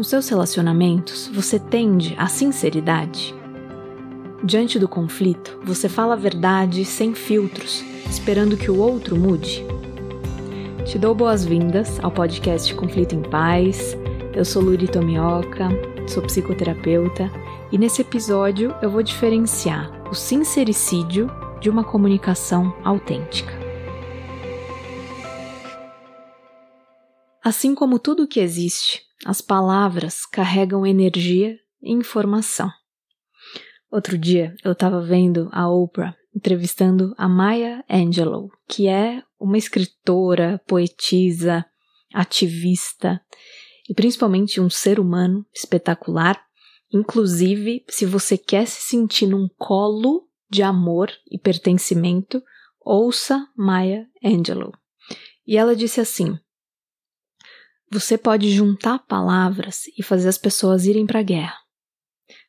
Nos seus relacionamentos, você tende à sinceridade? Diante do conflito, você fala a verdade sem filtros, esperando que o outro mude? Te dou boas-vindas ao podcast Conflito em Paz. Eu sou Luri Tomioka, sou psicoterapeuta e nesse episódio eu vou diferenciar o sincericídio de uma comunicação autêntica. Assim como tudo o que existe, as palavras carregam energia e informação. Outro dia eu estava vendo a Oprah entrevistando a Maya Angelou, que é uma escritora, poetisa, ativista e principalmente um ser humano espetacular. Inclusive, se você quer se sentir num colo de amor e pertencimento, ouça Maya Angelou. E ela disse assim: você pode juntar palavras e fazer as pessoas irem para a guerra.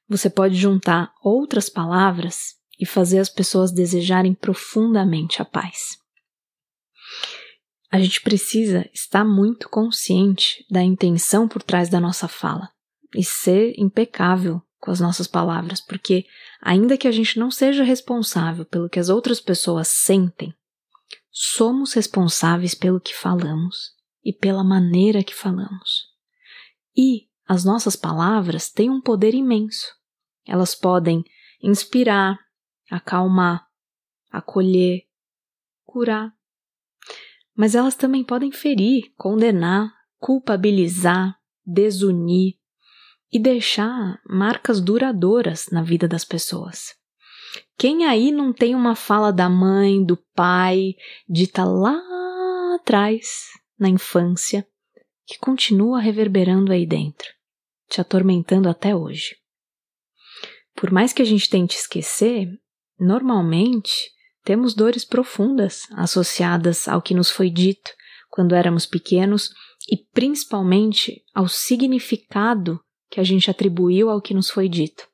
Você pode juntar outras palavras e fazer as pessoas desejarem profundamente a paz. A gente precisa estar muito consciente da intenção por trás da nossa fala e ser impecável com as nossas palavras, porque, ainda que a gente não seja responsável pelo que as outras pessoas sentem, somos responsáveis pelo que falamos e pela maneira que falamos. E as nossas palavras têm um poder imenso. Elas podem inspirar, acalmar, acolher, curar. Mas elas também podem ferir, condenar, culpabilizar, desunir e deixar marcas duradouras na vida das pessoas. Quem aí não tem uma fala da mãe, do pai, dita lá atrás, na infância que continua reverberando aí dentro, te atormentando até hoje. Por mais que a gente tente esquecer, normalmente temos dores profundas associadas ao que nos foi dito quando éramos pequenos e principalmente ao significado que a gente atribuiu ao que nos foi dito.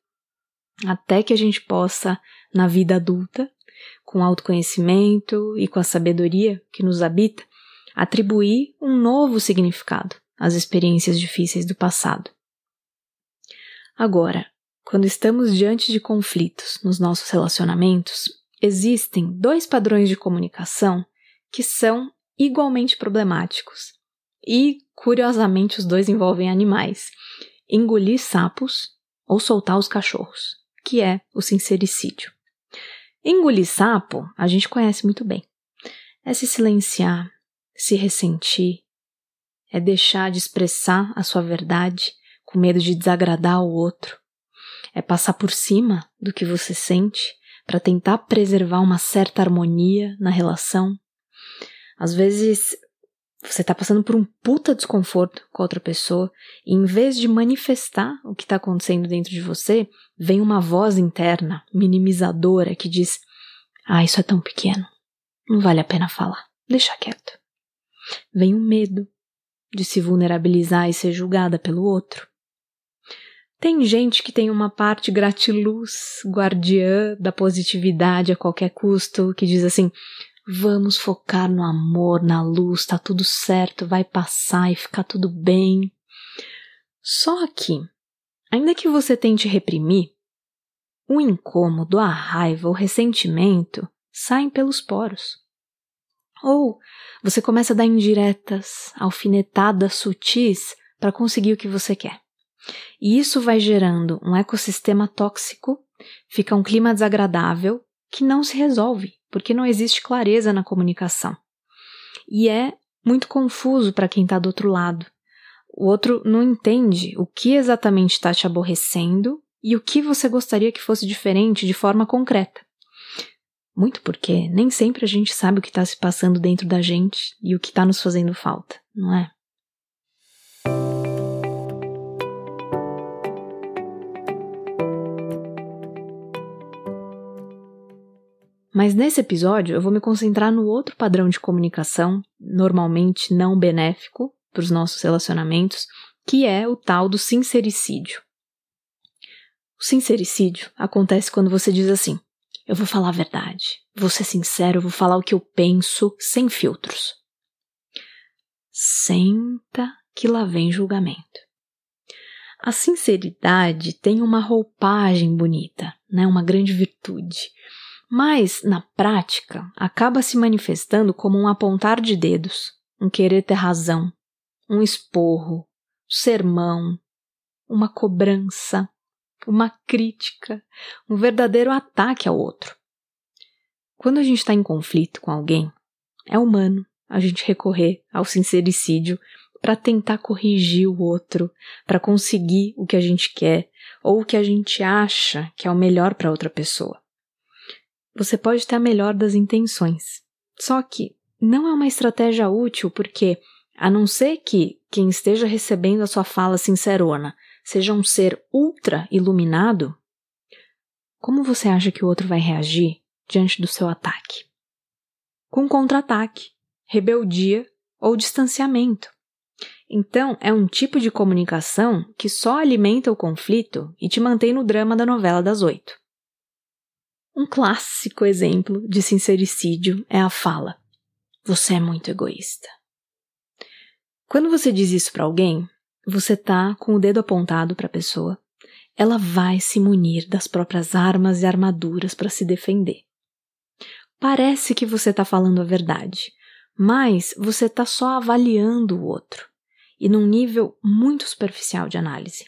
Até que a gente possa, na vida adulta, com autoconhecimento e com a sabedoria que nos habita, atribuir um novo significado às experiências difíceis do passado. Agora, quando estamos diante de conflitos nos nossos relacionamentos, existem dois padrões de comunicação que são igualmente problemáticos. E, curiosamente, os dois envolvem animais: engolir sapos ou soltar os cachorros, que é o sincericídio. Engolir sapo a gente conhece muito bem. É se silenciar, se ressentir, é deixar de expressar a sua verdade com medo de desagradar o outro, é passar por cima do que você sente para tentar preservar uma certa harmonia na relação. Às vezes você está passando por um puta desconforto com a outra pessoa e em vez de manifestar o que está acontecendo dentro de você, vem uma voz interna, minimizadora, que diz: Ah, isso é tão pequeno, não vale a pena falar, deixa quieto vem o medo de se vulnerabilizar e ser julgada pelo outro. Tem gente que tem uma parte gratiluz, guardiã da positividade a qualquer custo, que diz assim: vamos focar no amor, na luz, tá tudo certo, vai passar e ficar tudo bem. Só que, ainda que você tente reprimir, o incômodo, a raiva, o ressentimento saem pelos poros. Ou você começa a dar indiretas, alfinetadas sutis para conseguir o que você quer. E isso vai gerando um ecossistema tóxico, fica um clima desagradável que não se resolve, porque não existe clareza na comunicação. E é muito confuso para quem está do outro lado. O outro não entende o que exatamente está te aborrecendo e o que você gostaria que fosse diferente de forma concreta. Muito porque nem sempre a gente sabe o que está se passando dentro da gente e o que está nos fazendo falta, não é? Mas nesse episódio eu vou me concentrar no outro padrão de comunicação, normalmente não benéfico para os nossos relacionamentos, que é o tal do sincericídio. O sincericídio acontece quando você diz assim: eu vou falar a verdade. Vou ser sincero, vou falar o que eu penso, sem filtros. Senta que lá vem julgamento. A sinceridade tem uma roupagem bonita, né? uma grande virtude. Mas, na prática, acaba se manifestando como um apontar de dedos, um querer ter razão, um esporro, um sermão, uma cobrança, uma crítica, um verdadeiro ataque ao outro. Quando a gente está em conflito com alguém, é humano a gente recorrer ao sincericídio para tentar corrigir o outro, para conseguir o que a gente quer ou o que a gente acha que é o melhor para outra pessoa. Você pode ter a melhor das intenções, só que não é uma estratégia útil porque, a não ser que quem esteja recebendo a sua fala sincerona seja um ser ultra iluminado, como você acha que o outro vai reagir diante do seu ataque? Com contra-ataque, rebeldia ou distanciamento. Então, é um tipo de comunicação que só alimenta o conflito e te mantém no drama da novela das oito. Um clássico exemplo de sincericídio é a fala: Você é muito egoísta. Quando você diz isso para alguém, você tá com o dedo apontado para a pessoa. Ela vai se munir das próprias armas e armaduras para se defender. Parece que você está falando a verdade, mas você está só avaliando o outro e num nível muito superficial de análise.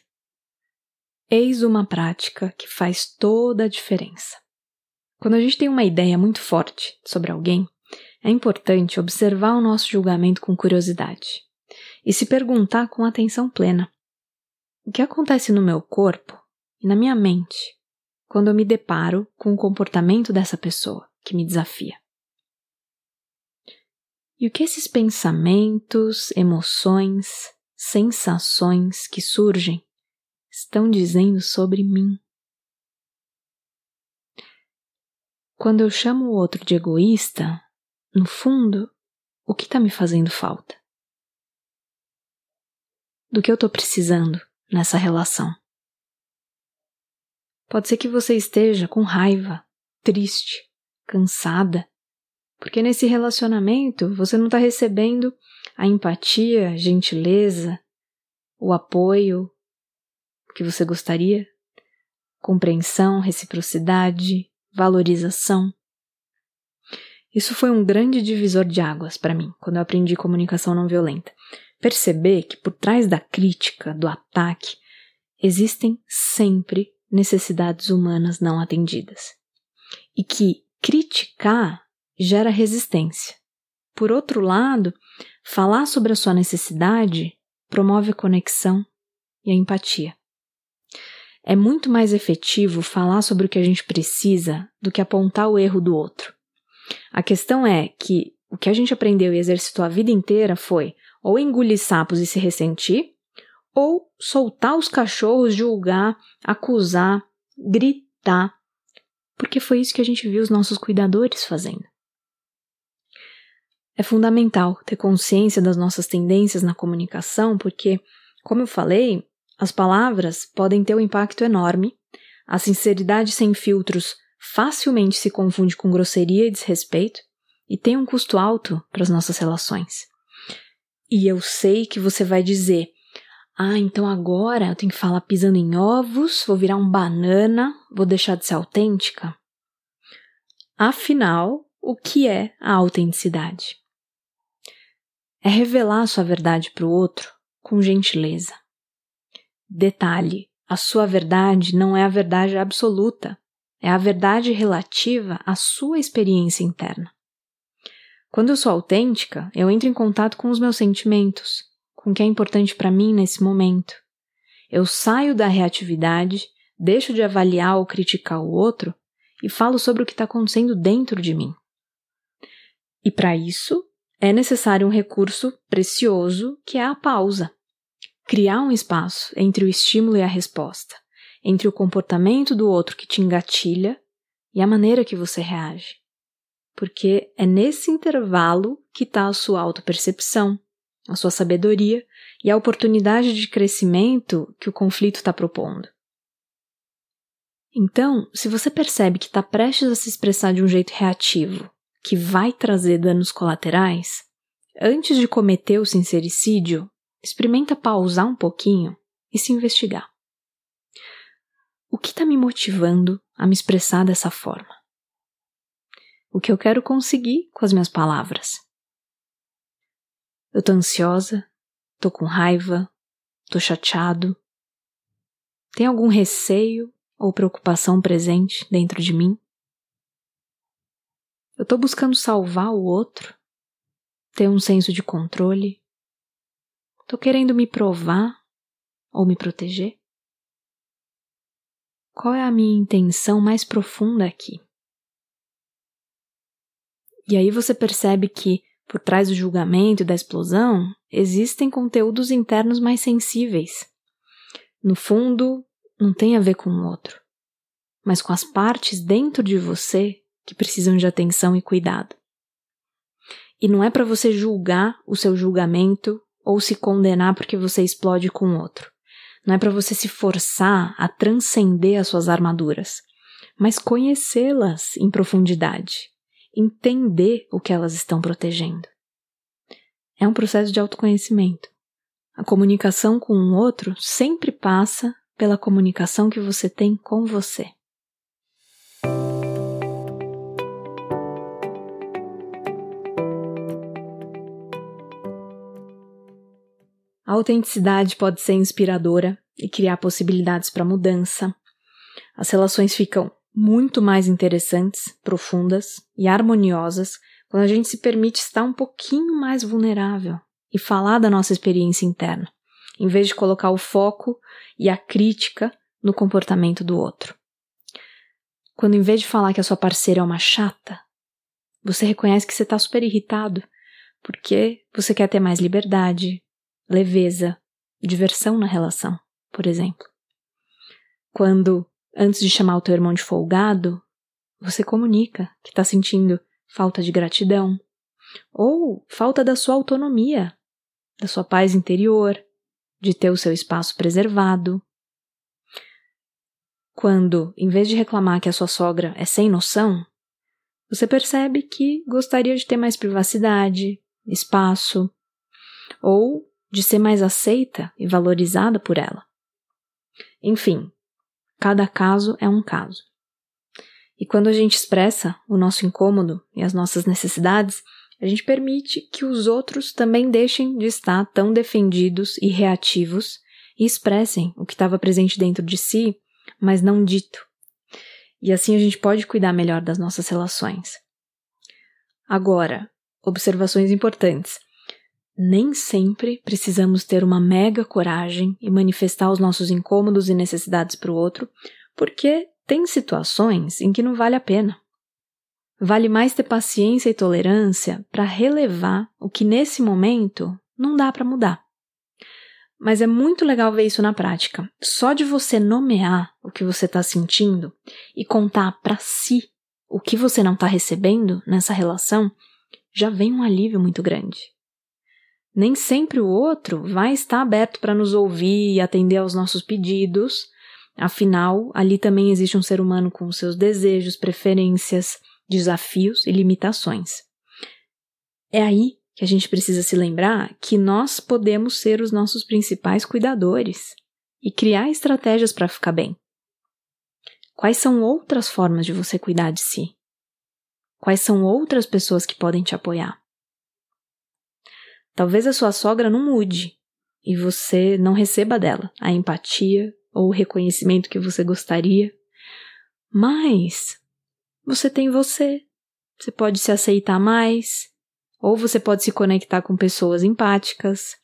Eis uma prática que faz toda a diferença. Quando a gente tem uma ideia muito forte sobre alguém, é importante observar o nosso julgamento com curiosidade e se perguntar com atenção plena: o que acontece no meu corpo e na minha mente quando eu me deparo com o comportamento dessa pessoa que me desafia? E o que esses pensamentos, emoções, sensações que surgem estão dizendo sobre mim? Quando eu chamo o outro de egoísta, no fundo, o que está me fazendo falta? Do que eu estou precisando nessa relação? Pode ser que você esteja com raiva, triste, cansada, porque nesse relacionamento você não está recebendo a empatia, gentileza, o apoio que você gostaria, compreensão, reciprocidade, valorização. Isso foi um grande divisor de águas para mim quando eu aprendi comunicação não violenta. Perceber que por trás da crítica, do ataque, existem sempre necessidades humanas não atendidas. E que criticar gera resistência. Por outro lado, falar sobre a sua necessidade promove a conexão e a empatia. É muito mais efetivo falar sobre o que a gente precisa do que apontar o erro do outro. A questão é que o que a gente aprendeu e exercitou a vida inteira foi ou engolir sapos e se ressentir, ou soltar os cachorros, julgar, acusar, gritar, porque foi isso que a gente viu os nossos cuidadores fazendo. É fundamental ter consciência das nossas tendências na comunicação, porque, como eu falei, as palavras podem ter um impacto enorme, a sinceridade sem filtros facilmente se confunde com grosseria e desrespeito, e tem um custo alto para as nossas relações. E eu sei que você vai dizer: ah, então agora eu tenho que falar pisando em ovos, vou virar um banana, vou deixar de ser autêntica? Afinal, o que é a autenticidade? é revelar a sua verdade para o outro com gentileza. Detalhe: a sua verdade não é a verdade absoluta, é a verdade relativa à sua experiência interna. Quando eu sou autêntica, eu entro em contato com os meus sentimentos, com o que é importante para mim nesse momento. Eu saio da reatividade, deixo de avaliar ou criticar o outro e falo sobre o que está acontecendo dentro de mim. E para isso, é necessário um recurso precioso que é a pausa. Criar um espaço entre o estímulo e a resposta, entre o comportamento do outro que te engatilha e a maneira que você reage. Porque é nesse intervalo que está a sua autopercepção, a sua sabedoria e a oportunidade de crescimento que o conflito está propondo. Então, se você percebe que está prestes a se expressar de um jeito reativo que vai trazer danos colaterais, antes de cometer o sincericídio, experimenta pausar um pouquinho e se investigar. O que está me motivando a me expressar dessa forma? O que eu quero conseguir com as minhas palavras? Eu tô ansiosa, tô com raiva, tô chateado. Tem algum receio ou preocupação presente dentro de mim? Eu tô buscando salvar o outro, ter um senso de controle. Tô querendo me provar ou me proteger? Qual é a minha intenção mais profunda aqui? E aí você percebe que, por trás do julgamento e da explosão, existem conteúdos internos mais sensíveis. No fundo, não tem a ver com o outro, mas com as partes dentro de você que precisam de atenção e cuidado. E não é para você julgar o seu julgamento ou se condenar porque você explode com o outro. Não é para você se forçar a transcender as suas armaduras, mas conhecê-las em profundidade, entender o que elas estão protegendo. É um processo de autoconhecimento. A comunicação com o outro sempre passa pela comunicação que você tem com você. A autenticidade pode ser inspiradora e criar possibilidades para mudança. As relações ficam muito mais interessantes, profundas e harmoniosas quando a gente se permite estar um pouquinho mais vulnerável e falar da nossa experiência interna, em vez de colocar o foco e a crítica no comportamento do outro. Quando, em vez de falar que a sua parceira é uma chata, você reconhece que você está super irritado porque você quer ter mais liberdade, leveza, diversão na relação, por exemplo. Quando, antes de chamar o teu irmão de folgado, você comunica que está sentindo falta de gratidão ou falta da sua autonomia, da sua paz interior, de ter o seu espaço preservado. Quando, em vez de reclamar que a sua sogra é sem noção, você percebe que gostaria de ter mais privacidade, espaço, ou de ser mais aceita e valorizada por ela. Enfim, cada caso é um caso. E quando a gente expressa o nosso incômodo e as nossas necessidades, a gente permite que os outros também deixem de estar tão defendidos e reativos e expressem o que estava presente dentro de si, mas não dito. E assim a gente pode cuidar melhor das nossas relações. Agora, observações importantes nem sempre precisamos ter uma mega coragem e manifestar os nossos incômodos e necessidades para o outro, porque tem situações em que não vale a pena. Vale mais ter paciência e tolerância para relevar o que nesse momento não dá para mudar. Mas é muito legal ver isso na prática. Só de você nomear o que você está sentindo e contar para si o que você não está recebendo nessa relação, já vem um alívio muito grande nem sempre o outro vai estar aberto para nos ouvir e atender aos nossos pedidos. Afinal, ali também existe um ser humano com seus desejos, preferências, desafios e limitações. É aí que a gente precisa se lembrar que nós podemos ser os nossos principais cuidadores e criar estratégias para ficar bem. Quais são outras formas de você cuidar de si? Quais são outras pessoas que podem te apoiar? Talvez a sua sogra não mude e você não receba dela a empatia ou o reconhecimento que você gostaria, mas você tem você. Você pode se aceitar mais, ou você pode se conectar com pessoas empáticas,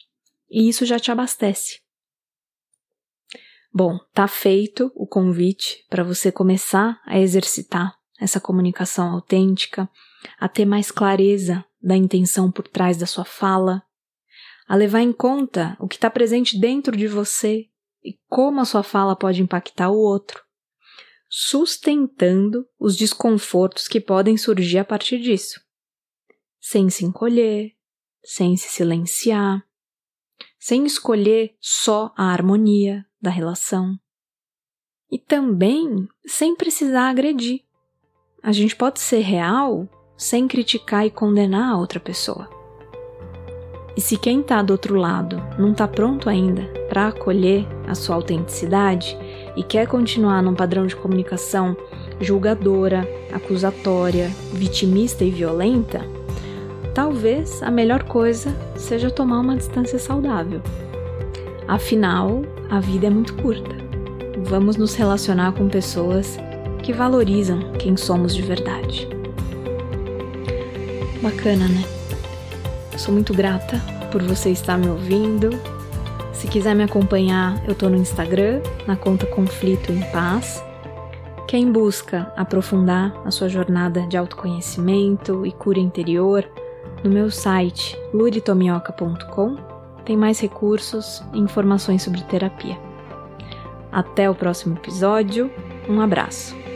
e isso já te abastece. Bom, tá feito o convite para você começar a exercitar essa comunicação autêntica, a ter mais clareza da intenção por trás da sua fala, a levar em conta o que está presente dentro de você e como a sua fala pode impactar o outro, sustentando os desconfortos que podem surgir a partir disso, sem se encolher, sem se silenciar, sem escolher só a harmonia da relação. E também sem precisar agredir. A gente pode ser real sem criticar e condenar a outra pessoa. E se quem está do outro lado não está pronto ainda para acolher a sua autenticidade e quer continuar num padrão de comunicação julgadora, acusatória, vitimista e violenta, talvez a melhor coisa seja tomar uma distância saudável. Afinal, a vida é muito curta. Vamos nos relacionar com pessoas que valorizam quem somos de verdade. Bacana, né? Sou muito grata por você estar me ouvindo. Se quiser me acompanhar, eu tô no Instagram, na conta Conflito em Paz. Quem busca aprofundar a sua jornada de autoconhecimento e cura interior, no meu site luritomioca.com tem mais recursos e informações sobre terapia. Até o próximo episódio, um abraço!